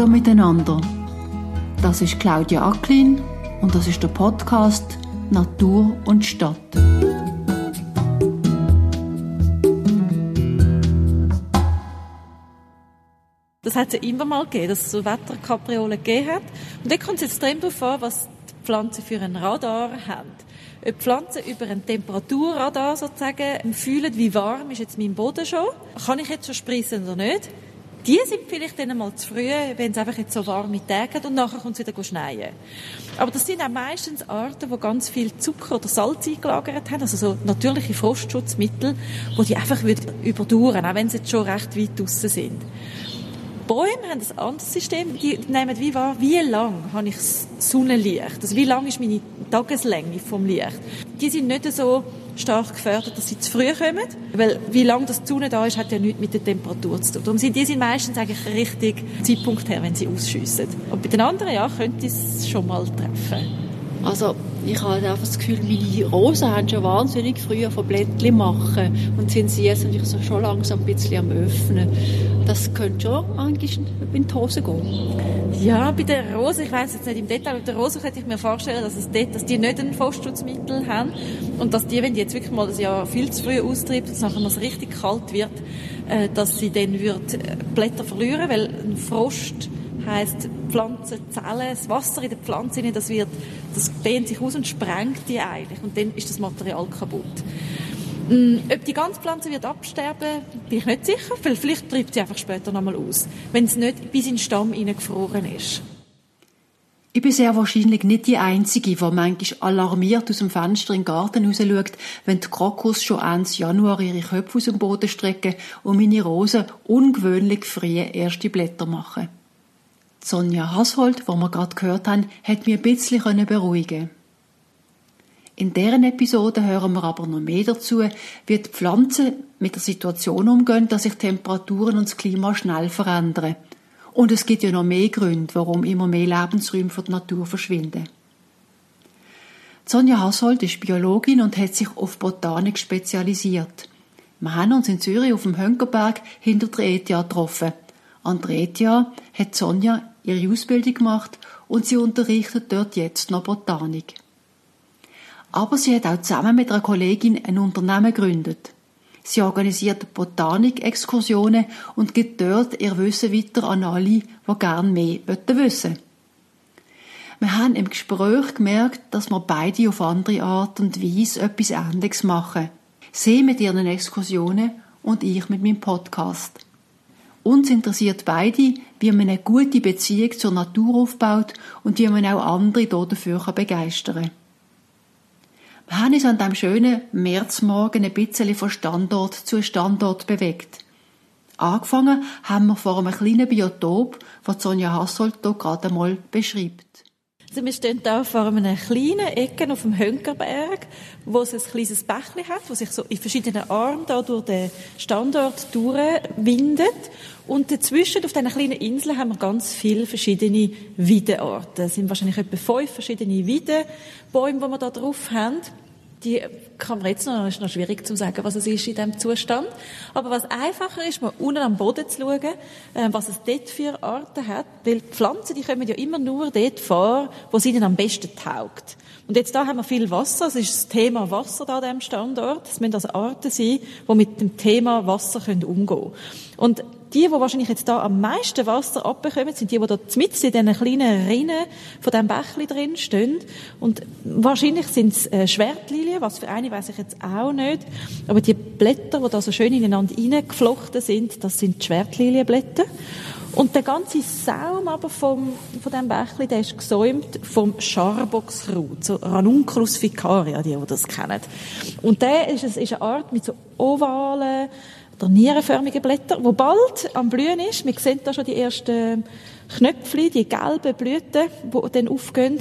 Hallo miteinander. Das ist Claudia Acklin und das ist der Podcast Natur und Stadt. Das hat es ja immer mal gegeben, dass es so Wetterkapriolen gegeben hat. Und da kommt es extrem darauf an, was die Pflanzen für ein Radar haben. Ob die Pflanzen über ein Temperaturradar sozusagen fühlen, wie warm ist jetzt mein Boden schon, kann ich jetzt schon spritzen oder nicht, die sind vielleicht dann mal zu früh, wenn es einfach jetzt so warme Tage hat und nachher kommt es wieder schneien. Aber das sind auch meistens Arten, die ganz viel Zucker oder Salz eingelagert haben, also so natürliche Frostschutzmittel, die die einfach überdauern, auch wenn sie jetzt schon recht weit draussen sind. Bäume haben ein anderes System. Die nehmen wie wahr, wie lang habe ich Sonnenlicht? Also wie lang ist meine Tageslänge vom Licht? Die sind nicht so stark gefördert, dass sie zu früh kommen. Weil wie lange das Sonne da ist, hat ja nichts mit der Temperatur zu tun. Darum sind die sind meistens eigentlich richtig Zeitpunkt her, wenn sie ausschiessen. Und bei den anderen, ja, könnte es schon mal treffen. Also ich habe einfach das Gefühl, meine Rosen haben schon wahnsinnig früh von Blättchen machen und sind sie jetzt natürlich so schon langsam ein bisschen am Öffnen. Das könnte schon manchmal in die Hose gehen. Ja, bei der Rose, ich weiß jetzt nicht im Detail, bei der Rose könnte ich mir vorstellen, dass, es dort, dass die nicht ein Frostschutzmittel haben und dass die, wenn die jetzt wirklich mal ein Jahr viel zu früh austreibt und es nachher noch richtig kalt wird, äh, dass sie dann äh, Blätter verlieren, weil ein Frost heißt Pflanzenzellen, das Wasser in der Pflanze, das wird, das dehnt sich aus und sprengt die eigentlich und dann ist das Material kaputt. Mm, ob die ganze Pflanze wird absterben, bin ich nicht sicher, weil vielleicht treibt sie einfach später nochmal aus, wenn es nicht bis in den Stamm hineingefroren ist. Ich bin sehr wahrscheinlich nicht die Einzige, die manchmal alarmiert aus dem Fenster in den Garten raus schaut, wenn die Krokus schon Ende Januar ihre Köpfe aus dem Boden strecken und meine Rosen ungewöhnlich frühe erste Blätter machen. Sonja Hashold, wo wir gerade gehört haben, hat mich ein bisschen beruhigen In deren Episode hören wir aber noch mehr dazu, wie die Pflanzen mit der Situation umgehen, dass sich Temperaturen und das Klima schnell verändern. Und es gibt ja noch mehr Gründe, warum immer mehr Lebensräume für die Natur verschwinden. Sonja Hashold ist Biologin und hat sich auf Botanik spezialisiert. Wir haben uns in Zürich auf dem Hönkerberg hinter der ETH getroffen. An der hat Sonja ihre Ausbildung gemacht und sie unterrichtet dort jetzt noch Botanik. Aber sie hat auch zusammen mit einer Kollegin ein Unternehmen gegründet. Sie organisiert Botanik-Exkursionen und gibt dort ihr Wissen weiter an alle, die gerne mehr wissen Wir haben im Gespräch gemerkt, dass wir beide auf andere Art und Weise etwas Ähnliches machen. Sie mit ihren Exkursionen und ich mit meinem Podcast. Uns interessiert beide, wie man eine gute Beziehung zur Natur aufbaut und wie man auch andere dafür begeistern kann. Wir haben uns an diesem schönen Märzmorgen ein bisschen von Standort zu Standort bewegt. Angefangen haben wir vor einem kleinen Biotop, das Sonja Hassold hier gerade einmal beschreibt. Also wir stehen hier vor einer kleinen Ecke auf dem Hönkerberg, wo es ein kleines Bächli hat, wo sich so in verschiedenen Armen da durch den Standort durchwindet. Und dazwischen, auf diesen kleinen Inseln, haben wir ganz viele verschiedene Weidearten. Es sind wahrscheinlich etwa fünf verschiedene Weidebäume, die wir da drauf haben die kann man jetzt noch, ist noch schwierig zu sagen, was es ist in diesem Zustand. Aber was einfacher ist, mal unten am Boden zu schauen, äh, was es dort für Arten hat. Weil Pflanzen, die kommen ja immer nur dort vor, wo es ihnen am besten taugt. Und jetzt da haben wir viel Wasser. Es ist das Thema Wasser da an diesem Standort. Es müssen also Arten sein, die mit dem Thema Wasser umgehen können. Und die, die wahrscheinlich jetzt da am meisten Wasser abbekommen, sind die, die da mitten in diesen kleinen Rinnen von diesem Bächli drin stehen. Und wahrscheinlich sind es äh, Schwertlilien, was für eine weiß ich jetzt auch nicht. Aber die Blätter, die da so schön ineinander reingeflochten sind, das sind Schwertlilienblätter. Und der ganze Saum aber vom, von diesem Bächli, der ist gesäumt vom Scharbockskraut, so Ranunculus ficaria, die, die das kennen. Und der ist, ist eine Art mit so ovalen, oder nierenförmigen Blättern, wo bald am Blühen ist. Wir sehen da schon die ersten Knöpfchen, die gelben Blüten, die dann aufgehen.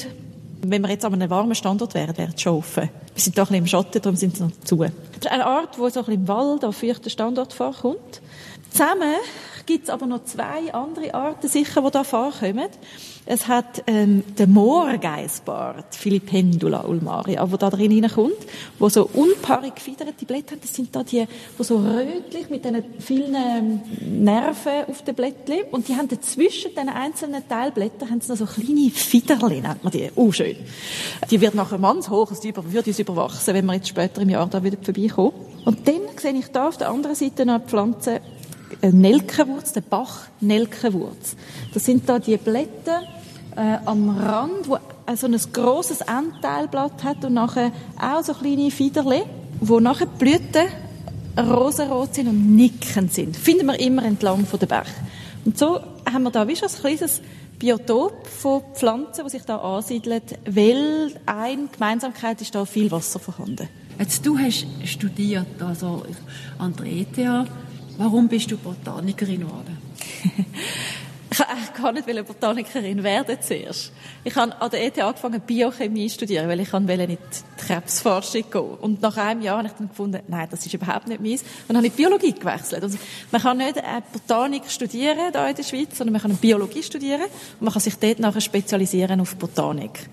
Wenn wir jetzt an einem warmen Standort wären, wäre es schon offen. Wir sind doch ein bisschen im Schatten, darum sind sie noch zu. Eine Art, die so ein bisschen im Wald, auf feuchten Standort vorkommt. Zusammen gibt es aber noch zwei andere Arten sicher, die da vorkommen. Es hat ähm, der Moorgeisbart, Philippendula ulmaria, wo da drin hineinkommt, wo so unpaarig gefiederte Blätter haben. Das sind da die, wo so rötlich mit diesen vielen ähm, Nerven auf den Blättchen. Und die haben zwischen den einzelnen Teilblättern haben sie noch so kleine Fiederchen, nennt man die. Oh, schön. Die wird nachher mannshoch, also die würde uns überwachsen, wenn wir jetzt später im Jahr da wieder vorbeikommen. Und dann sehe ich da auf der anderen Seite noch eine Pflanze, Nelkenwurz, der Bach-Nelkenwurz. Das sind da die Blätter äh, am Rand, wo so ein grosses Endteilblatt hat und nachher auch so kleine Fiederle, wo nachher die Blüten rosarot sind und nickend sind. Finden wir immer entlang von der Bach. Und so haben wir da wie schon ein kleines Biotop von Pflanzen, die sich da ansiedeln, weil eine Gemeinsamkeit ist da viel Wasser vorhanden. Jetzt, du hast studiert also an der ETH. Warum bist du Botanikerin geworden? ich wollte eigentlich gar nicht Botanikerin werden zuerst. Ich habe an der ETH angefangen, Biochemie zu studieren, weil ich in die Krebsforschung gehen Und nach einem Jahr habe ich dann gefunden, nein, das ist überhaupt nicht meins. Und dann habe ich Biologie gewechselt. Also man kann nicht Botanik studieren da in der Schweiz, sondern man kann Biologie studieren und man kann sich dort nachher spezialisieren auf Botanik.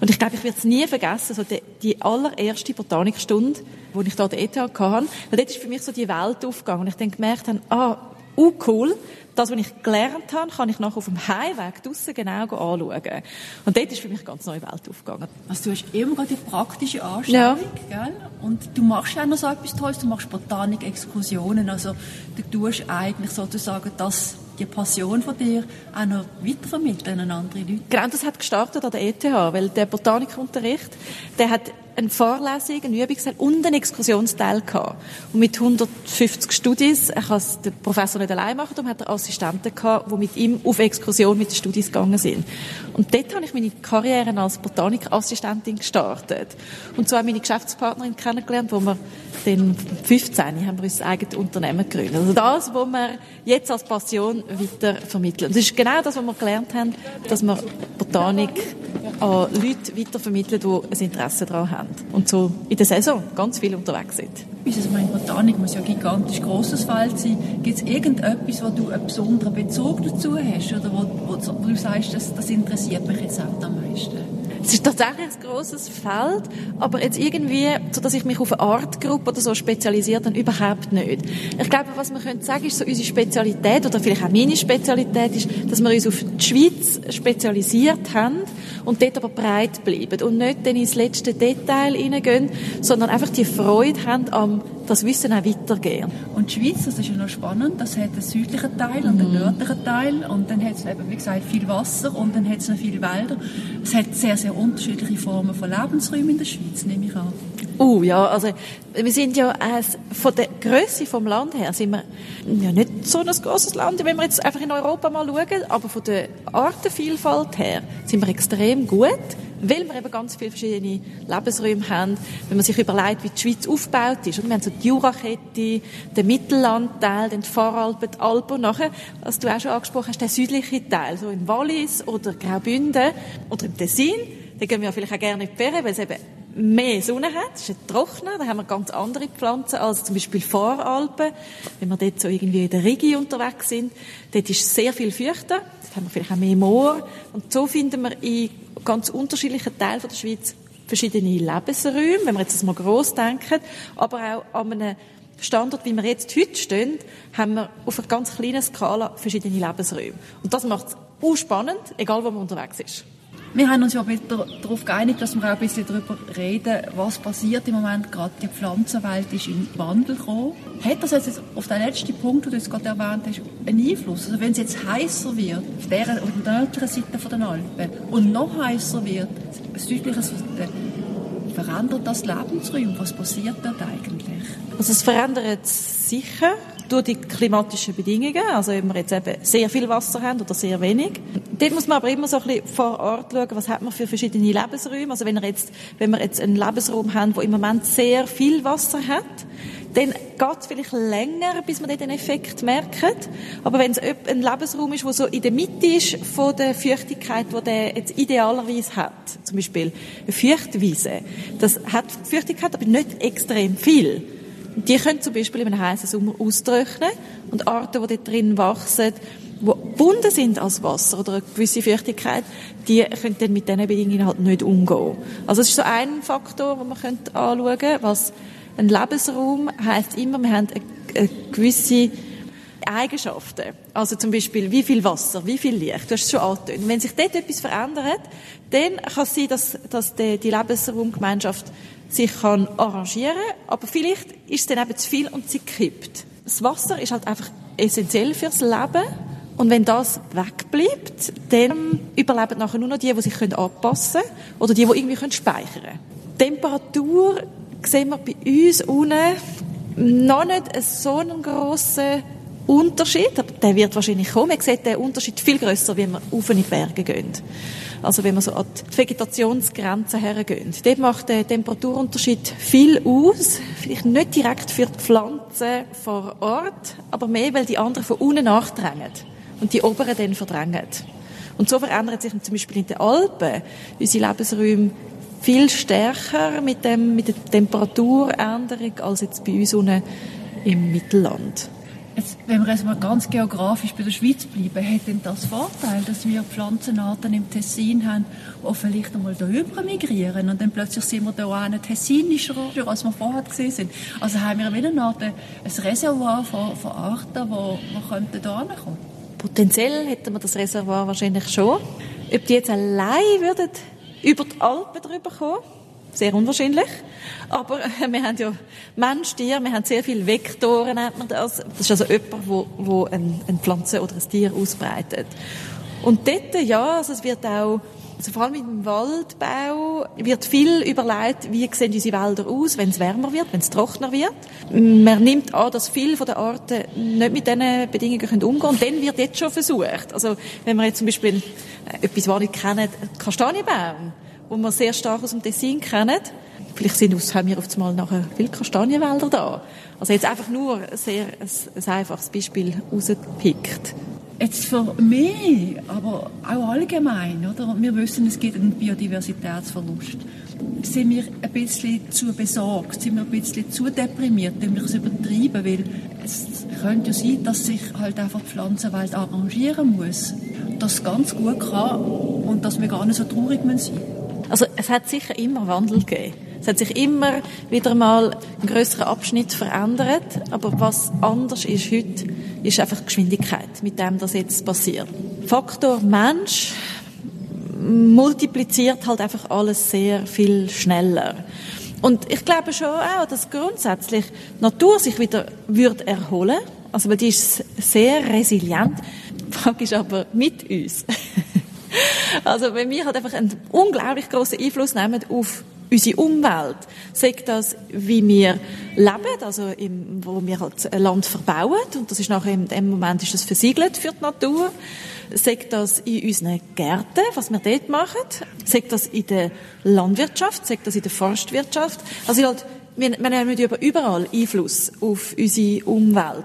Und ich glaube, ich werde es nie vergessen, so die, die allererste Botanikstunde, die ich da an der ETH hatte, weil dort ist für mich so die Welt aufgegangen und ich dann gemerkt habe, ah, uh, cool, das, was ich gelernt habe, kann ich nachher auf dem Heimweg draussen genau anschauen. Und dort ist für mich eine ganz neue Welt aufgegangen. Also du hast immer gerade die praktische Anstellung, ja. gell? Und du machst ja auch noch so etwas Tolles, du machst Botanik-Exkursionen, also du tust eigentlich sozusagen das die Passion von dir auch noch weitervermitteln an andere Leute. Genau, das hat gestartet an der ETH, weil der Botanikunterricht, der hat eine Vorlesung, einen Übungsteil und einen Exkursionsteil gehabt. Und mit 150 Studis, ich kann es der Professor nicht allein machen, darum hat er Assistenten gehabt, die mit ihm auf Exkursion mit den Studis gegangen sind. Und dort habe ich meine Karriere als Botanikassistentin gestartet. Und ich meine Geschäftspartnerin kennengelernt, wo wir dann 15 haben wir unser eigenes Unternehmen gegründet. Also das, was wir jetzt als Passion weiter vermitteln. Das ist genau das, was wir gelernt haben, dass wir Botanik an Leute weitervermitteln, die ein Interesse daran haben. Und so in der Saison ganz viel unterwegs sind. Also meine Botanik muss ja gigantisch grosses Feld sein. Gibt es irgendetwas, wo du einen besonderen Bezug dazu hast oder wo, wo, wo du sagst, das, das interessiert mich jetzt auch am meisten? Es ist tatsächlich ein grosses Feld, aber jetzt irgendwie, so dass ich mich auf eine Artgruppe oder so spezialisiert dann überhaupt nicht. Ich glaube, was man könnte sagen, ist so unsere Spezialität oder vielleicht auch meine Spezialität ist, dass wir uns auf die Schweiz spezialisiert haben und dort aber breit bleiben und nicht dann ins letzte Detail hineingehen, sondern einfach die Freude haben am das Wissen auch weitergehen. Und die Schweiz, das ist ja noch spannend, das hat einen südlichen Teil und einen mhm. nördlichen Teil und dann hat es eben, wie gesagt, viel Wasser und dann hat es noch viele Wälder. Es hat sehr, sehr unterschiedliche Formen von Lebensräumen in der Schweiz, nehme ich an. Oh ja, also wir sind ja äh, von der Größe vom Land her sind wir ja nicht so ein großes Land, wenn wir jetzt einfach in Europa mal schauen, aber von der Artenvielfalt her sind wir extrem gut, weil wir eben ganz viele verschiedene Lebensräume haben. Wenn man sich überlegt, wie die Schweiz aufgebaut ist, und wir haben so die Jurakette, den Mittellandteil, den Voralpen, die Alpen und nachher, was du auch schon angesprochen hast, der südliche Teil, so im Wallis oder Graubünden oder im Tessin, da gehen wir vielleicht auch gerne in die Ferien, weil es eben mehr Sonne hat, es ist ein trockener, da haben wir ganz andere Pflanzen als zum Beispiel Voralpen. Wenn wir dort so irgendwie in der Rigi unterwegs sind, dort ist sehr viel feuchter, dort haben wir vielleicht auch mehr Moor und so finden wir in ganz unterschiedlichen Teilen der Schweiz verschiedene Lebensräume, wenn wir jetzt mal gross denken, aber auch an einem Standort, wie wir jetzt heute stehen, haben wir auf einer ganz kleinen Skala verschiedene Lebensräume. Und das macht es spannend, egal wo man unterwegs ist. Wir haben uns ja darauf geeinigt, dass wir auch ein bisschen darüber reden, was passiert im Moment. Gerade die Pflanzenwelt ist in Wandel gekommen. Hat das jetzt auf den letzten Punkt, den du gerade erwähnt hast, einen Einfluss? Also wenn es jetzt heißer wird, auf der, auf nördlichen Seite der Alpen, und noch heißer wird, südliche Seite, verändert das Lebensraum? Was passiert dort eigentlich? Also es verändert sicher durch die klimatischen Bedingungen, also wenn wir jetzt eben sehr viel Wasser haben oder sehr wenig. Dort muss man aber immer so ein bisschen vor Ort schauen, was hat man für verschiedene Lebensräume. Also wenn wir jetzt, wenn wir jetzt einen Lebensraum haben, wo im Moment sehr viel Wasser hat, dann geht es vielleicht länger, bis man den Effekt merkt. Aber wenn es ein Lebensraum ist, der so in der Mitte ist von der Feuchtigkeit, die der jetzt idealerweise hat, zum Beispiel eine Feuchtwiese, das hat Feuchtigkeit, aber nicht extrem viel Die können zum Beispiel einem heißen Sommer austrocknen und Arten, die dort drin wachsen, die gebunden sind als Wasser oder eine gewisse Feuchtigkeit, die können dann mit diesen Bedingungen halt nicht umgehen. Also es ist so ein Faktor, den man anschauen könnte, was ein Lebensraum heisst immer, wir haben eine, gewisse Eigenschaften. Also zum Beispiel, wie viel Wasser, wie viel Licht. Du hast es schon angetönt. Wenn sich dort etwas verändert, dann kann es sein, dass, dass die Lebensraumgemeinschaft sich kann arrangieren aber vielleicht ist es dann eben zu viel und sie kippt. Das Wasser ist halt einfach essentiell fürs Leben und wenn das wegbleibt, dann überleben nachher nur noch die, die sich anpassen können oder die, die irgendwie speichern können. Temperatur sehen wir bei uns unten noch nicht so einen grossen Unterschied, aber der wird wahrscheinlich kommen. Man sieht den Unterschied viel größer, wenn wir auf in die Berge gehen. Also wenn wir so an die Vegetationsgrenze hergehen. Dort macht der Temperaturunterschied viel aus. Vielleicht nicht direkt für die Pflanzen vor Ort, aber mehr, weil die anderen von unten nachdrängen und die oberen dann verdrängen. Und so verändert sich zum Beispiel in den Alpen unsere Lebensräume viel stärker mit, dem, mit der Temperaturänderung als jetzt bei uns unten im Mittelland. Jetzt, wenn wir jetzt mal ganz geografisch bei der Schweiz bleiben, hat denn das Vorteil, dass wir Pflanzenarten im Tessin haben, die vielleicht einmal da migrieren und dann plötzlich sind wir da auch nicht tessinischer, als wir vorher gesehen sind. Also haben wir wieder eine Art ein Reservoir von, von Arten, die, die könnten da kommen. Potenziell hätten wir das Reservoir wahrscheinlich schon. Ob die jetzt allein würden über die Alpen drüber kommen, sehr unwahrscheinlich. Aber äh, wir haben ja Mensch, Tier, wir haben sehr viele Vektoren, nennt man das. Das ist also jemand, wo, wo ein, eine Pflanze oder ein Tier ausbreitet. Und dort, ja, also es wird auch, also vor allem im Waldbau, wird viel überlegt, wie sehen unsere Wälder aus, wenn es wärmer wird, wenn es trockener wird. Man nimmt an, dass viele von den Arten nicht mit diesen Bedingungen umgehen können. Und dann wird jetzt schon versucht. Also, wenn wir jetzt zum Beispiel äh, etwas, was ich kenne, Kastanienbaum, wo wir sehr stark aus dem Tessin kennen. Vielleicht sind uns, haben wir auf einmal nachher viele Kastanienwälder da. Also jetzt einfach nur sehr ein, ein einfaches Beispiel rausgepickt. Jetzt für mich, aber auch allgemein, oder? Wir wissen, es gibt einen Biodiversitätsverlust. Sind wir ein bisschen zu besorgt? Sind wir ein bisschen zu deprimiert? Wenn wir es übertreiben? Weil es könnte ja sein, dass sich halt einfach die Pflanzenwelt arrangieren muss. Das ganz gut kann und dass wir gar nicht so traurig sein müssen. Also es hat sicher immer Wandel gegeben. Es hat sich immer wieder mal ein größerer Abschnitt verändert, aber was anders ist heute, ist einfach die Geschwindigkeit, mit dem das jetzt passiert. Faktor Mensch multipliziert halt einfach alles sehr viel schneller. Und ich glaube schon auch, dass grundsätzlich die Natur sich wieder wird erholen, also weil die ist sehr resilient. Die Frage ist aber mit uns. Also wenn wir halt einfach einen unglaublich großen Einfluss nehmen auf unsere Umwelt, sagt das, wie wir leben, also im, wo wir halt Land verbauen, und das ist nachher in dem Moment ist das versiegelt für die Natur, sagt das in unseren Gärten, was wir dort machen, sagt das in der Landwirtschaft, sagt das in der Forstwirtschaft, also halt, wir, wir nehmen überall Einfluss auf unsere Umwelt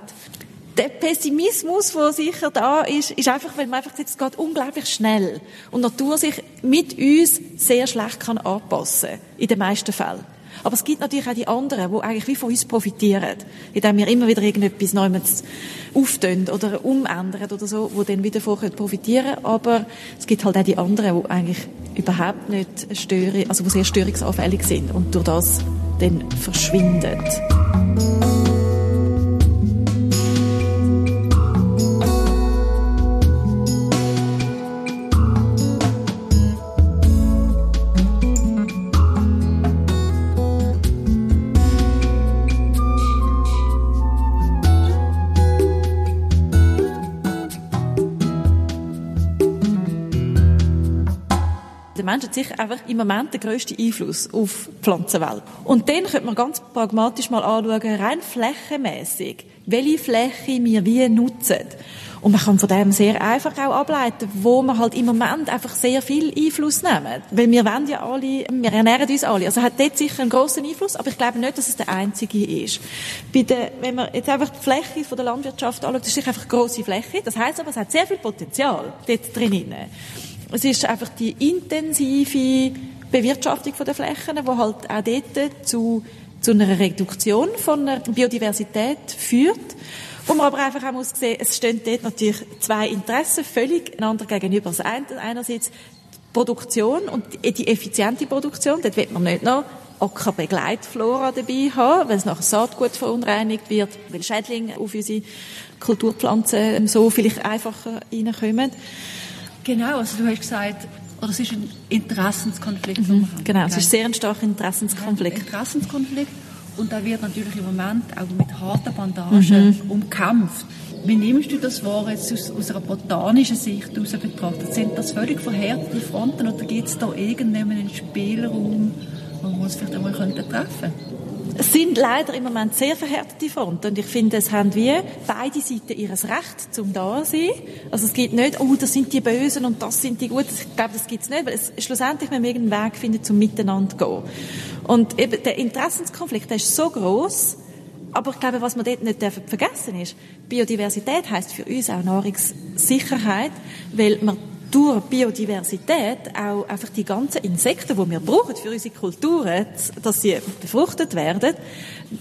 der Pessimismus, der sicher da ist, ist einfach, weil man einfach sagt, es geht unglaublich schnell und die Natur sich mit uns sehr schlecht kann anpassen in den meisten Fällen. Aber es gibt natürlich auch die anderen, die eigentlich wie von uns profitieren, indem wir immer wieder irgendetwas Neues auftun oder umändern oder so, wo dann wieder davon profitieren können. Aber es gibt halt auch die anderen, die eigentlich überhaupt nicht stören, also die sehr störungsanfällig sind und durch das dann verschwinden. Mensch hat sicher einfach im Moment den grössten Einfluss auf die Pflanzenwelt. Und dann könnte man ganz pragmatisch mal anschauen, rein flächenmäßig, welche Fläche wir wie nutzen. Und man kann von dem sehr einfach auch ableiten, wo wir halt im Moment einfach sehr viel Einfluss nehmen. Weil wir wollen ja alle, wir ernähren uns alle. Also hat dort sicher einen grossen Einfluss, aber ich glaube nicht, dass es der einzige ist. Bei der, wenn man jetzt einfach die Fläche von der Landwirtschaft anschaut, das ist einfach eine grosse Fläche. Das heißt aber, es hat sehr viel Potenzial dort drinnen. Es ist einfach die intensive Bewirtschaftung der Flächen, die halt auch dort zu, zu einer Reduktion von der Biodiversität führt. Wo man aber einfach auch muss sehen, es stehen dort natürlich zwei Interessen völlig einander gegenüber. Also einerseits die Produktion und die effiziente Produktion, dort wird man nicht noch Ackerbegleitflora dabei haben, weil es nachher Saatgut verunreinigt wird, weil Schädlinge auf unsere Kulturpflanzen so vielleicht einfacher reinkommen. Genau, also du hast gesagt, oder es ist ein Interessenskonflikt. Mhm, genau, es ist sehr ein starker Interessenskonflikt. Interessenskonflikt und da wird natürlich im Moment auch mit harten Bandagen mhm. umkämpft. Wie nimmst du das wahr, jetzt aus, aus einer botanischen Sicht heraus betrachtet? Sind das völlig verhärtete Fronten oder gibt es da irgendeinen Spielraum, wo wir uns vielleicht einmal treffen könnten? Es sind leider im Moment sehr verhärtete Fronten und ich finde, es haben wie beide Seiten ihres Recht zum da sein. Also es gibt nicht, oh, das sind die Bösen und das sind die Guten. Ich glaube, das gibt es nicht, weil es schlussendlich wir irgendeinen Weg finden, zum Miteinander zu gehen. Und eben der Interessenskonflikt, der ist so groß, aber ich glaube, was man dort nicht vergessen ist, Biodiversität heißt für uns auch Nahrungssicherheit, weil man durch Biodiversität auch einfach die ganzen Insekten, die wir brauchen für unsere Kulturen, dass sie befruchtet werden,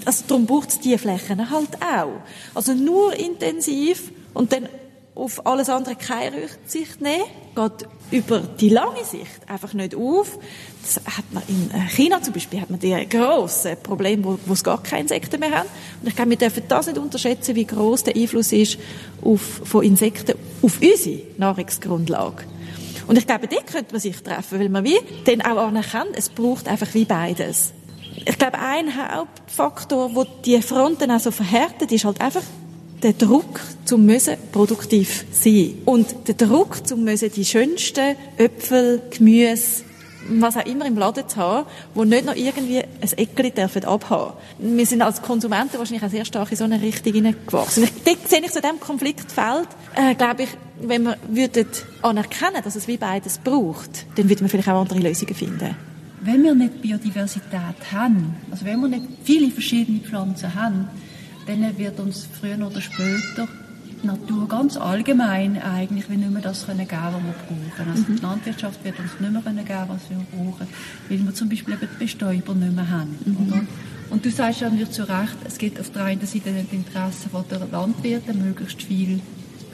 also darum braucht es diese Flächen halt auch. Also nur intensiv und dann auf alles andere keine Rücksicht nehmen, geht über die lange Sicht einfach nicht auf. Das hat man in China zum Beispiel hat man die grossen Probleme, wo, wo es gar keine Insekten mehr haben. Und ich glaube, wir dürfen das nicht unterschätzen, wie groß der Einfluss ist auf, von Insekten auf unsere Nahrungsgrundlage. Und ich glaube, dort könnte man sich treffen, weil man wie dann auch anerkennt, es braucht einfach wie beides. Ich glaube, ein Hauptfaktor, wo die Fronten auch so verhärtet, ist halt einfach der Druck zum müssen produktiv sein und der Druck zum müssen die schönsten Äpfel, Gemüse, was auch immer im Laden zu haben, wo nicht noch irgendwie ein Eckli dürfen abhaben. Wir sind als Konsumenten wahrscheinlich auch sehr stark in so eine Richtung hineingewachsen. Dort sehe ich zu diesem Konfliktfeld, äh, glaube ich, wenn wir würden anerkennen, dass es wie beides braucht, dann würde man vielleicht auch andere Lösungen finden. Wenn wir nicht Biodiversität haben, also wenn wir nicht viele verschiedene Pflanzen haben, dann wird uns früher oder später die Natur ganz allgemein eigentlich nicht mehr das können geben, was wir brauchen. Also mhm. die Landwirtschaft wird uns nicht mehr können geben, was wir brauchen, weil wir zum Beispiel eben die Bestäuber nicht mehr haben. Mhm. Und du sagst ja nicht zu Recht, es gibt auf der einen Seite das Interesse der Landwirte, möglichst viel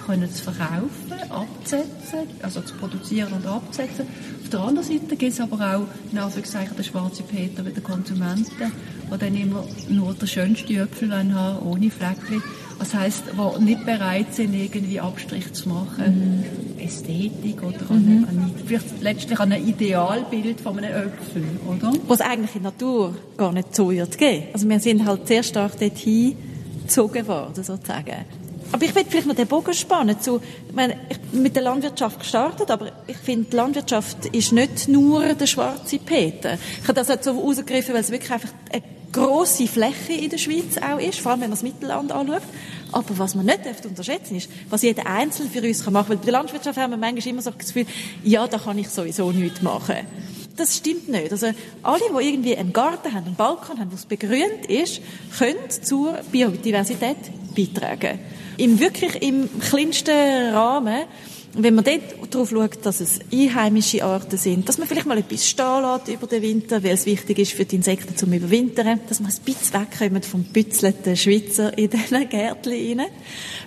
können zu verkaufen, abzusetzen, also zu produzieren und abzusetzen. Auf der anderen Seite gibt es aber auch, in Anführungszeichen, den schwarzen Peter wie den Konsumenten, die dann immer nur den schönsten Äpfel haben, ohne Fleckchen. Das heisst, die nicht bereit sind, irgendwie Abstrich zu machen. Mhm. Ästhetik oder mhm. an, vielleicht letztlich an ein Idealbild von einem Äpfel, oder? Was eigentlich in der Natur gar nicht so wird geben. Also wir sind halt sehr stark dorthin gezogen worden, sozusagen. Aber ich will vielleicht noch den Bogen spannen zu, ich meine, ich bin mit der Landwirtschaft gestartet, aber ich finde, Landwirtschaft ist nicht nur der schwarze Peter. Ich habe das halt so rausgegriffen, weil es wirklich einfach eine grosse Fläche in der Schweiz auch ist, vor allem wenn man das Mittelland anschaut. Aber was man nicht unterschätzen ist, was jeder Einzelne für uns kann machen. Weil bei der Landwirtschaft haben wir manchmal immer so das Gefühl, ja, da kann ich sowieso nichts machen. Das stimmt nicht. Also alle, die irgendwie einen Garten haben, einen Balkon haben, wo es begrünt ist, können zur Biodiversität beitragen im wirklich im kleinsten Rahmen, wenn man dort darauf schaut, dass es einheimische Arten sind, dass man vielleicht mal etwas stehen lässt über den Winter, weil es wichtig ist für die Insekten zum Überwintern, dass man ein bisschen wegkommt vom bützelten Schweizer in diesen Gärtchen rein.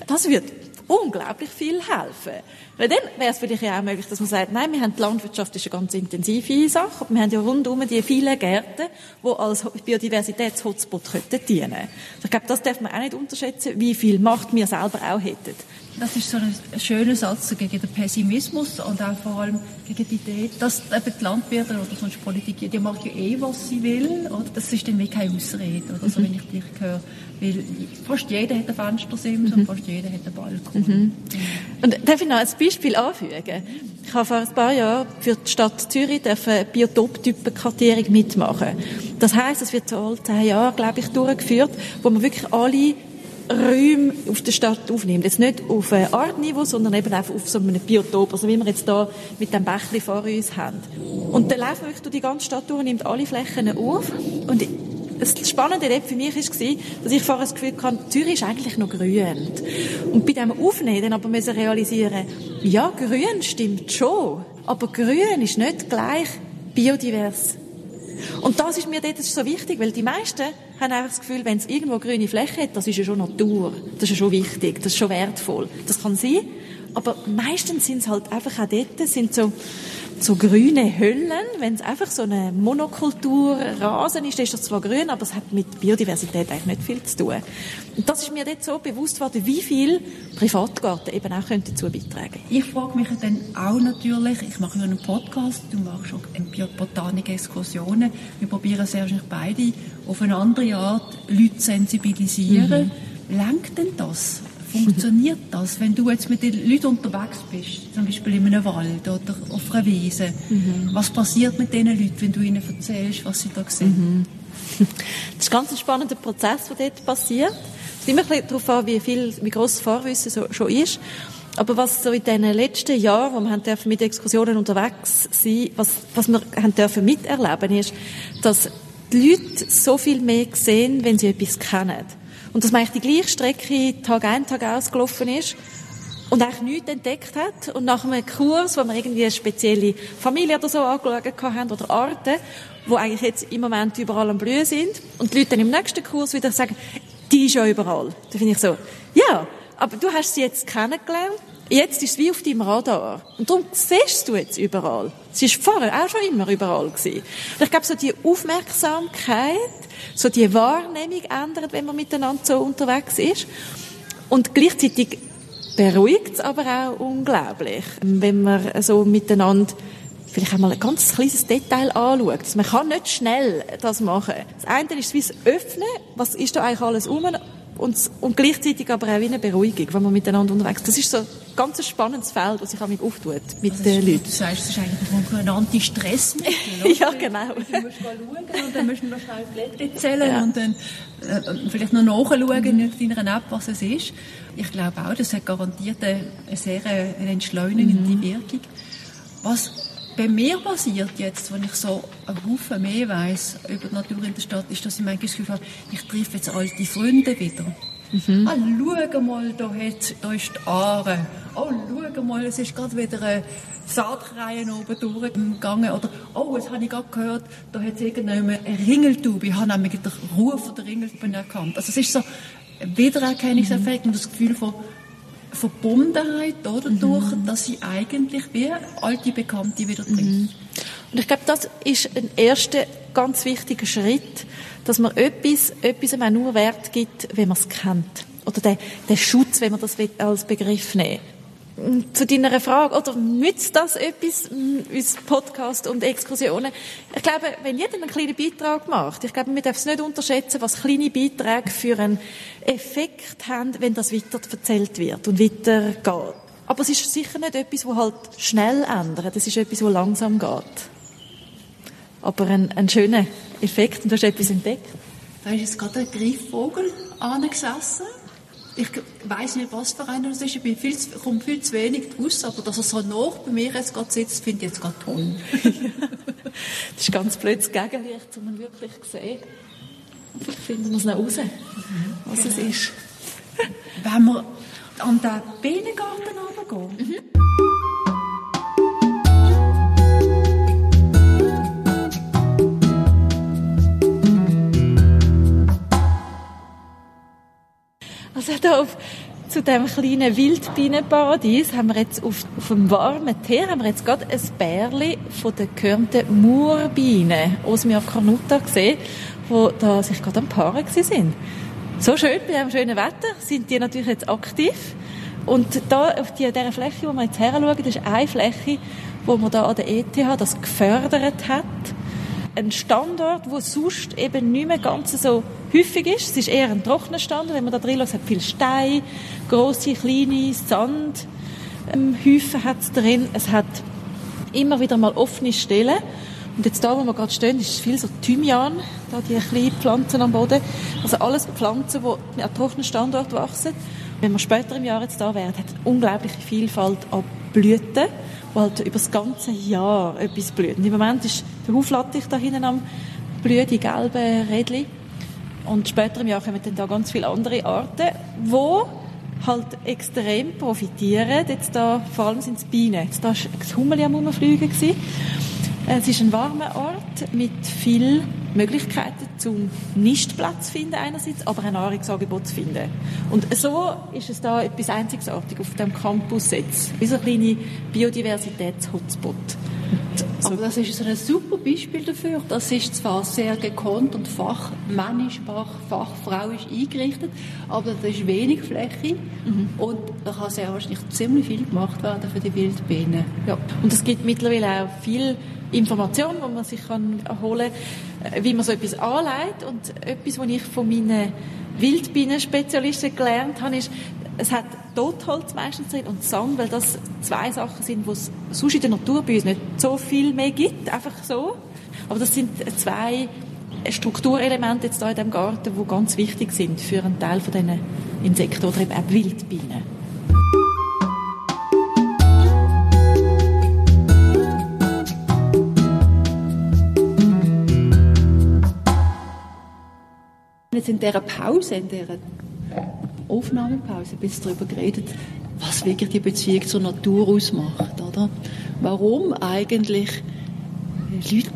Das wird unglaublich viel helfen. Weil dann wäre es vielleicht ja auch möglich, dass man sagt, nein, wir haben die Landwirtschaft ist eine ganz intensive Sache, aber wir haben ja rundum die vielen Gärten, die als Biodiversitäts-Hotspot dienen könnten. Ich glaube, das darf man auch nicht unterschätzen, wie viel Macht wir selber auch hätten. Das ist so ein schöner Satz gegen den Pessimismus und auch vor allem gegen die Idee, dass eben die Landwirte oder sonst Politik, die macht ja eh, was sie will. Oder? Das ist dann wie keine Ausrede, oder so, mhm. wenn ich dich höre. Weil fast jeder hat ein Fenstersims mhm. und fast jeder hat einen Balkon. Mhm. Und darf ich noch ein Beispiel anfügen? Ich habe vor ein paar Jahren für die Stadt Zürich eine Biotoptypenkartierung mitmachen. Das heisst, es wird so alle zehn Jahre, glaube ich, durchgeführt, wo man wirklich alle Räume auf der Stadt aufnimmt. Jetzt nicht auf Artniveau, sondern eben einfach auf so einem Biotop, also wie wir jetzt hier mit dem Bächli vor uns haben. Und dann laufen wir wirklich durch die ganze Stadt durch, nimmt alle Flächen auf und das Spannende für mich war, dass ich vorher das Gefühl hatte, Zürich ist eigentlich noch grün. Und bei diesem Aufnehmen dann aber müssen realisieren, ja, grün stimmt schon, aber grün ist nicht gleich biodivers. Und das ist mir dort so wichtig, weil die meisten haben einfach das Gefühl, wenn es irgendwo grüne Fläche hat, das ist ja schon Natur. Das ist ja schon wichtig, das ist schon wertvoll. Das kann sein, aber meistens sind es halt einfach auch dort, sind so so grüne Hüllen. Wenn es einfach so eine Monokultur Rasen ist, ist das zwar grün, aber es hat mit Biodiversität eigentlich nicht viel zu tun. Und das ist mir dort so bewusst worden, wie viel Privatgarten eben auch dazu beitragen Ich frage mich dann auch natürlich, ich mache ja einen Podcast, du machst auch Botanik-Exkursionen. Wir probieren sehr wahrscheinlich beide auf eine andere Art Leute sensibilisieren. Mhm. Lenkt denn das? Funktioniert das, wenn du jetzt mit den Leuten unterwegs bist, zum Beispiel in einem Wald oder auf einer Wiese? Mhm. Was passiert mit diesen Leuten, wenn du ihnen erzählst, was sie da sehen? Mhm. Das ist ganz ein spannender Prozess, der dort passiert. Es kommt immer darauf an, wie viel, wie gross das Vorwissen so, schon ist. Aber was so in den letzten Jahren, wo wir haben dürfen mit Exkursionen unterwegs sein, was, was wir haben dürfen miterleben, ist, dass die Leute so viel mehr sehen, wenn sie etwas kennen. Und dass man eigentlich die gleiche Strecke Tag ein, Tag ausgelaufen ist und eigentlich nichts entdeckt hat. Und nach einem Kurs, wo wir irgendwie eine spezielle Familie oder so angeschaut haben oder Arten, wo eigentlich jetzt im Moment überall am Blühen sind und die Leute dann im nächsten Kurs wieder sagen, die ist ja überall. Da finde ich so, ja, aber du hast sie jetzt kennengelernt, jetzt ist es wie auf deinem Radar. Und darum siehst du jetzt überall. Sie ist vorher auch schon immer überall gewesen. Und ich glaube, so die Aufmerksamkeit, so die Wahrnehmung ändert, wenn man miteinander so unterwegs ist. Und gleichzeitig beruhigt es aber auch unglaublich, wenn man so miteinander vielleicht einmal ein ganz kleines Detail anschaut. Also man kann nicht schnell das machen. Das eine ist wie das Öffnen, was ist da eigentlich alles um und, und gleichzeitig aber auch wie eine Beruhigung, wenn man miteinander unterwegs ist. Das ist so ein ganz spannendes Feld, das sich auch mit auftut mit also den Leuten. Du sagst, es ist eigentlich ein Anti-Stressmittel, Ja, genau. Du musst schauen und dann musst du noch schnell Blätter zählen ja. und dann äh, vielleicht noch nachschauen mhm. in deiner App, was es ist. Ich glaube auch, das hat garantiert eine, sehr eine entschleunigende mhm. Wirkung. Was bei mir passiert jetzt, wenn ich so einen Haufen mehr weiß über die Natur in der Stadt, ist, dass ich manchmal das Gefühl habe, ich treffe jetzt alte Freunde wieder. Mhm. Ah, schau mal, da, hat, da ist die Aare. Oh, schau mal, es ist gerade wieder eine Saatreihe oben durchgegangen. Oder, oh, jetzt habe ich gerade gehört, da hat es irgendjemand eine Ringeltube. Ich habe nämlich den Ruf der Ringeltube erkannt. Also es ist so ein Wiedererkennungseffekt mhm. und das Gefühl von, Verbundenheit oder, mhm. dass sie eigentlich wie alte Bekannte wieder trifft. Mhm. Und ich glaube, das ist ein erster ganz wichtiger Schritt, dass man etwas, etwas auch nur Wert gibt, wenn man es kennt. Oder der, der Schutz, wenn man das als Begriff nehmen zu deiner Frage, oder nützt das etwas, unser Podcast und Exkursionen? Ich glaube, wenn jeder einen kleinen Beitrag macht, ich glaube, man darf es nicht unterschätzen, was kleine Beiträge für einen Effekt haben, wenn das weiter erzählt wird und weitergeht. Aber es ist sicher nicht etwas, das halt schnell ändert. Es ist etwas, das langsam geht. Aber ein, ein schöner Effekt und du hast etwas entdeckt. Da ist jetzt gerade ein Greifvogel angesessen ich weiß nicht, was für einer das ist. Ich bin viel, komme viel zu wenig raus, aber dass er so nach bei mir jetzt gerade sitzt, finde ich jetzt gerade toll. das ist ganz blödes Gegenlicht, um man wirklich sehen. Vielleicht finden wir es noch raus, was genau. es ist. Wenn wir an den Bienengarten runtergehen. Mhm. Also da auf, zu dem kleinen Wildbienenparadies haben wir jetzt auf, auf dem warmen Tee haben wir jetzt gerade ein Bärli von den gehörnten Murbienen aus mir Carnuta gesehen, wo da sich gerade am Paaren sind. So schön, bei diesem schönen Wetter sind die natürlich jetzt aktiv. Und da auf die, dieser Fläche, wo wir jetzt her schauen, das ist eine Fläche, wo man da an der ETH das gefördert hat ein Standort, wo sonst eben nicht mehr ganz so häufig ist. Es ist eher ein trockener Standort, wenn man da drin es hat viel Stein, große, kleine Sandhäufen ähm, hat es drin. Es hat immer wieder mal offene Stellen. Und jetzt da, wo wir gerade stehen, ist viel so Thymian, da die kleinen Pflanzen am Boden. Also alles Pflanzen, die an trockenen Standort wachsen. Wenn wir später im Jahr jetzt da wären, hat es unglaubliche Vielfalt an Blüten wo halt über das ganze Jahr etwas blüht. Und im Moment ist der Huflattich da hinten am blühen, die gelben Rädchen. Und später im Jahr kommen dann da ganz viele andere Arten, wo halt extrem profitieren. Jetzt da, vor allem sind es Bienen. Jetzt da war das Hummeli am Rumfliegen. Es ist ein warmer Ort mit vielen Möglichkeiten zum Nistplatz zu finden einerseits, aber ein Nahrungsangebot zu finden. Und so ist es da etwas Einzigartiges auf dem Campus jetzt. Wie so ein kleiner Biodiversitäts-Hotspot. So. Aber das ist so ein super Beispiel dafür. Das ist zwar sehr gekonnt und fachmännisch, fach, fachfrauisch eingerichtet, aber da ist wenig Fläche mhm. und da kann sehr wahrscheinlich ziemlich viel gemacht werden für die Wildbienen. Ja. Und es gibt mittlerweile auch viel Information, die man sich kann holen kann, wie man so etwas anlegt. Und etwas, was ich von meinen Wildbienenspezialisten gelernt habe, ist, es hat Totholz meistens drin und Sand, weil das zwei Sachen sind, die es sonst in der Natur bei uns nicht so viel mehr gibt, einfach so. Aber das sind zwei Strukturelemente jetzt da in diesem Garten, die ganz wichtig sind für einen Teil von diesen Insekten oder eben auch Wildbienen. Jetzt in dieser Pause, in dieser Aufnahmepause ein bisschen darüber geredet, was wirklich die Beziehung zur Natur ausmacht, oder? Warum eigentlich Leute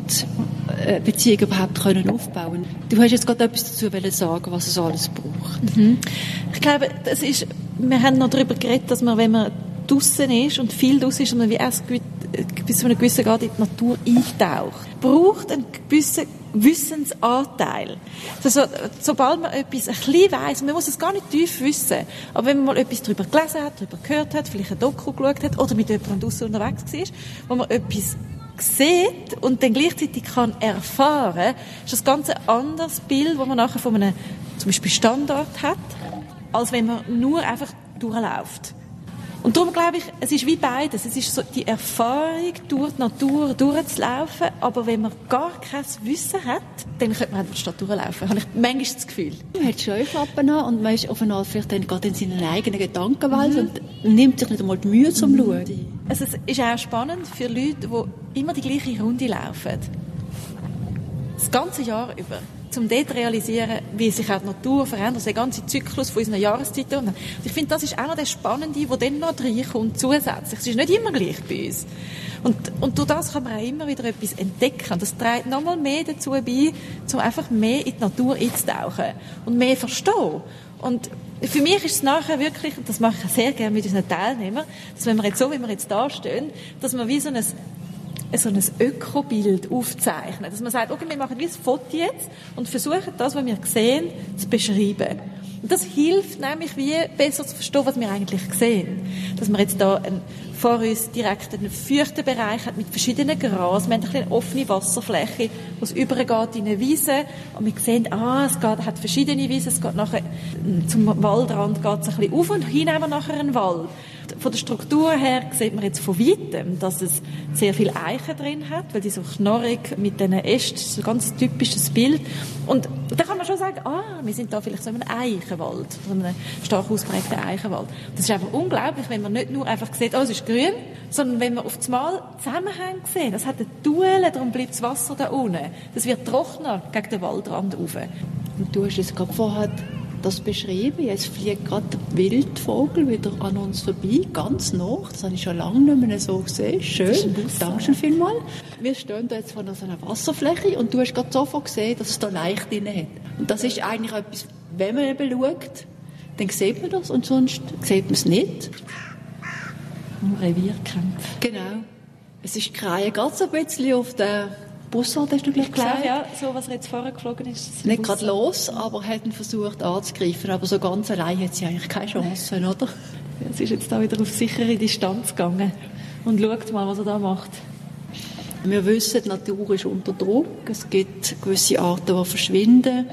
äh, Beziehungen überhaupt können aufbauen Du hast jetzt gerade etwas dazu sagen, was es alles braucht. Mhm. Ich glaube, das ist, wir haben noch darüber geredet, dass man, wenn man draußen ist und viel draußen ist, und man wie erst bis zu einem gewissen Grad in die Natur eintaucht, braucht einen gewissen Wissensanteil. Also, sobald man etwas ein bisschen weiss, man muss es gar nicht tief wissen, aber wenn man mal etwas darüber gelesen hat, darüber gehört hat, vielleicht ein Doku geschaut hat oder mit jemandem draussen unterwegs war, wo man etwas sieht und dann gleichzeitig kann erfahren, ist das ganz ein anderes Bild, das man nachher von einem zum Beispiel Standort hat, als wenn man nur einfach durchläuft. Und darum glaube ich, es ist wie beides. Es ist so die Erfahrung, durch die Natur durchzulaufen, aber wenn man gar kein Wissen hat, dann könnte man einfach statt durchlaufen. Habe ich manchmal das Gefühl. Man hat Scheuklappen an und man ist auf einmal vielleicht dann gerade in seinen eigenen Gedankenwelt mhm. und nimmt sich nicht einmal die Mühe zum mhm. Schauen. Also es ist auch spannend für Leute, die immer die gleiche Runde laufen. Das ganze Jahr über um dort zu realisieren, wie sich auch die Natur verändert, der ganze Zyklus von unseren Jahreszeiten. Und ich finde, das ist auch noch das Spannende, was dann noch reinkommt, zusätzlich. Es ist nicht immer gleich bei uns. Und, und durch das kann man auch immer wieder etwas entdecken. Das trägt nochmal mehr dazu bei, um einfach mehr in die Natur einzutauchen und mehr verstehen. Und für mich ist es nachher wirklich, und das mache ich sehr gerne mit unseren Teilnehmern, dass wenn wir jetzt so, wie wir jetzt da stehen, dass wir wie so ein so ein Ökobild aufzeichnen. Dass man sagt, okay, wir machen wie ein Foto jetzt und versuchen das, was wir sehen, zu beschreiben. Und das hilft nämlich, wie besser zu verstehen, was wir eigentlich sehen. Dass man jetzt da ein, vor uns direkt einen feuchten Bereich hat mit verschiedenen Gras. Wir haben eine offene Wasserfläche, wo es übergeht in eine Wiese. Und wir sehen, ah, es geht, hat verschiedene Wiesen. Es geht nachher zum Waldrand geht es ein bisschen auf und hin haben wir nachher einen Wald von der Struktur her sieht man jetzt von weitem, dass es sehr viel Eichen drin hat, weil die so knorrig mit diesen Ästen, das ist ein ganz typisches Bild. Und da kann man schon sagen, ah, wir sind da vielleicht so in einem Eichenwald, so einem stark ausprägten Eichenwald. Das ist einfach unglaublich, wenn man nicht nur einfach sieht, oh, es ist grün, sondern wenn man auf das Mal Zusammenhänge sieht. Das hat eine Duelle, darum bleibt das Wasser da unten. Das wird trockener gegen den Waldrand rauf. Und du hast es gerade vorher das beschrieben. Jetzt fliegt gerade der Wildvogel wieder an uns vorbei, ganz nah. Das habe ich schon lange nicht mehr so gesehen. Schön. Danke vielmals. Wir stehen da jetzt vor so einer Wasserfläche und du hast gerade sofort gesehen, dass es da leicht drin hat. Und das ist eigentlich etwas, wenn man eben schaut, dann sieht man das und sonst sieht man es nicht. Revierkämpfe. Genau. Es ist Kreie ganz ein bisschen auf der Bussard hast du gleich gesagt? ja, so was er jetzt vorher geflogen ist. Nicht gerade los, aber hat ihn versucht anzugreifen. Aber so ganz allein hat sie eigentlich keine Chance, oder? Es ist jetzt da wieder auf sichere Distanz gegangen und schaut mal, was er da macht. Wir wissen, die Natur ist unter Druck. Es gibt gewisse Arten, die verschwinden.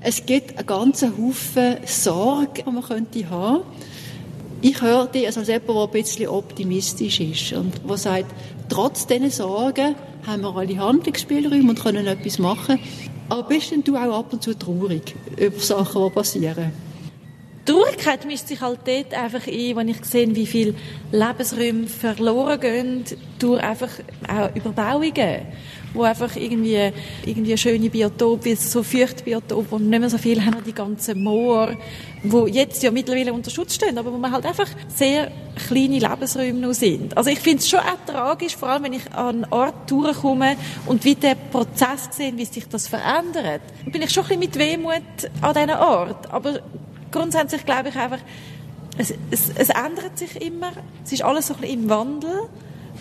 Es gibt einen ganzen Haufen Sorge, die man könnte haben. Ich höre dich als jemand, der ein bisschen optimistisch ist und der sagt, trotz diesen Sorgen haben wir alle Handlungsspielräume und können etwas machen. Aber bist denn du auch ab und zu traurig über Sachen, die passieren? Traurigkeit mischt sich halt dort einfach ein, wenn ich sehe, wie viele Lebensräume verloren gehen durch einfach auch Überbauungen. Wo einfach irgendwie, irgendwie schöne Biotop, wie so Feuchtbiotop, wo nicht mehr so viel haben, die ganzen Moor, wo jetzt ja mittlerweile unter Schutz stehen, aber wo man halt einfach sehr kleine Lebensräume noch sind. Also ich finde es schon auch tragisch, vor allem wenn ich an einen Ort durchkomme und wie der Prozess sehe, wie sich das verändert, bin ich schon ein bisschen mit Wehmut an diesen Ort. Aber grundsätzlich glaube ich einfach, es, es, es ändert sich immer, es ist alles so ein bisschen im Wandel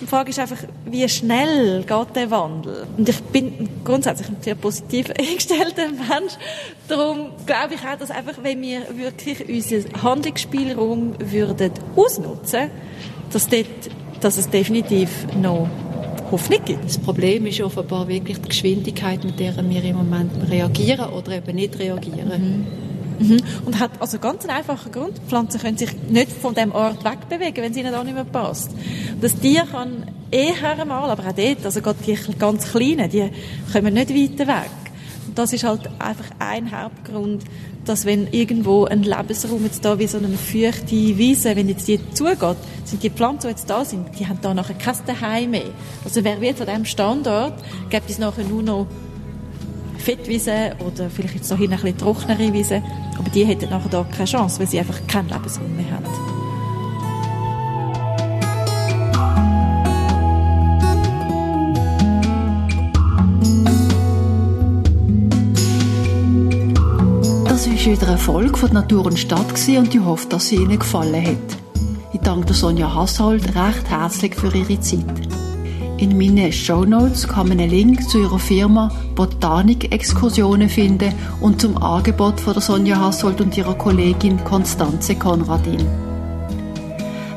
die Frage ist einfach, wie schnell geht der Wandel? Und ich bin grundsätzlich ein sehr positiv eingestellter Mensch. Darum glaube ich auch, dass einfach, wenn wir wirklich unseren Handlungsspielraum würden ausnutzen, dass, dort, dass es definitiv noch Hoffnung gibt. Das Problem ist offenbar wirklich die Geschwindigkeit, mit der wir im Moment reagieren oder eben nicht reagieren. Mhm. Mhm. Und hat also ganz einen einfachen Grund. Pflanzen können sich nicht von dem Ort wegbewegen, wenn es ihnen da nicht mehr passt. Das Tier kann eher mal, aber auch dort, also gerade die ganz Kleinen, die kommen nicht weiter weg. Und das ist halt einfach ein Hauptgrund, dass wenn irgendwo ein Lebensraum jetzt da wie so eine feuchte Wiese, wenn jetzt die zugeht, sind die Pflanzen, die jetzt da sind, die haben da nachher kein Daheim mehr. Also wer wird von diesem Standort, gibt es nachher nur noch Fettwiese oder vielleicht jetzt noch hin ein bisschen trockenere Wiese. Aber die hätten nachher da keine Chance, weil sie einfach keinen Lebensraum mehr haben. Das war wieder eine Folge von Natur und Stadt und ich hoffe, dass sie Ihnen gefallen hat. Ich danke Sonja Hassold recht herzlich für ihre Zeit. In meinen Show Notes kann man einen Link zu ihrer Firma Botanik-Exkursionen finden und zum Angebot von der Sonja Hassold und ihrer Kollegin Konstanze Konradin.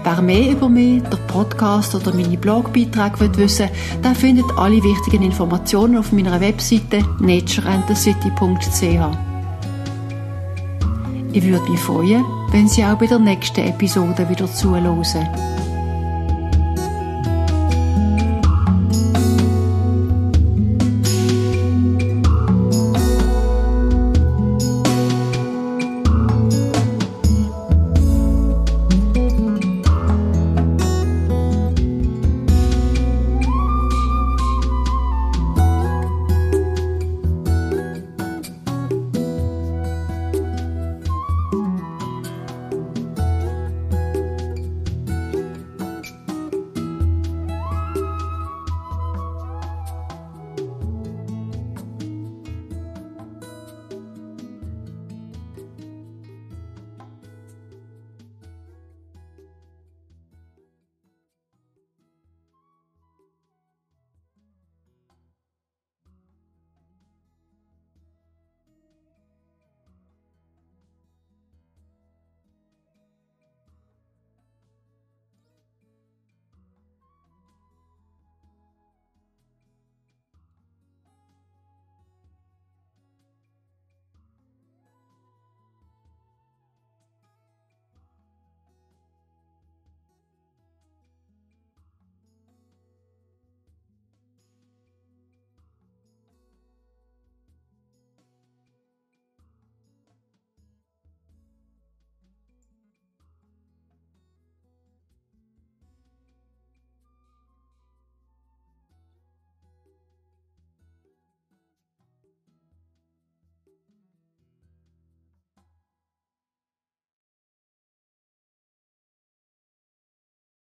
Wer mehr über mich, der Podcast oder meine Blogbeiträge wissen will, der findet alle wichtigen Informationen auf meiner Webseite natureandthecity.ch. Ich würde mich freuen, wenn Sie auch bei der nächsten Episode wieder zuhören.